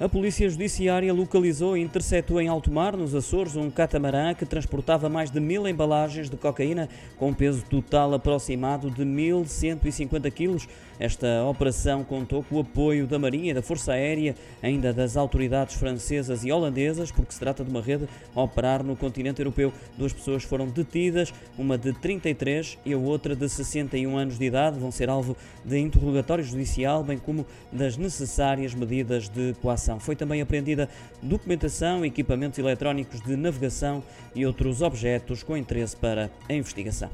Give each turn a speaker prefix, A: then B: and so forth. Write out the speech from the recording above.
A: A Polícia Judiciária localizou e interceptou em alto mar, nos Açores, um catamarã que transportava mais de mil embalagens de cocaína com peso total aproximado de 1.150 quilos. Esta operação contou com o apoio da Marinha da Força Aérea, ainda das autoridades francesas e holandesas, porque se trata de uma rede a operar no continente europeu. Duas pessoas foram detidas, uma de 33 e a outra de 61 anos de idade, vão ser alvo de interrogatório judicial, bem como das necessárias medidas de coação. Foi também apreendida documentação, equipamentos eletrónicos de navegação e outros objetos com interesse para a investigação.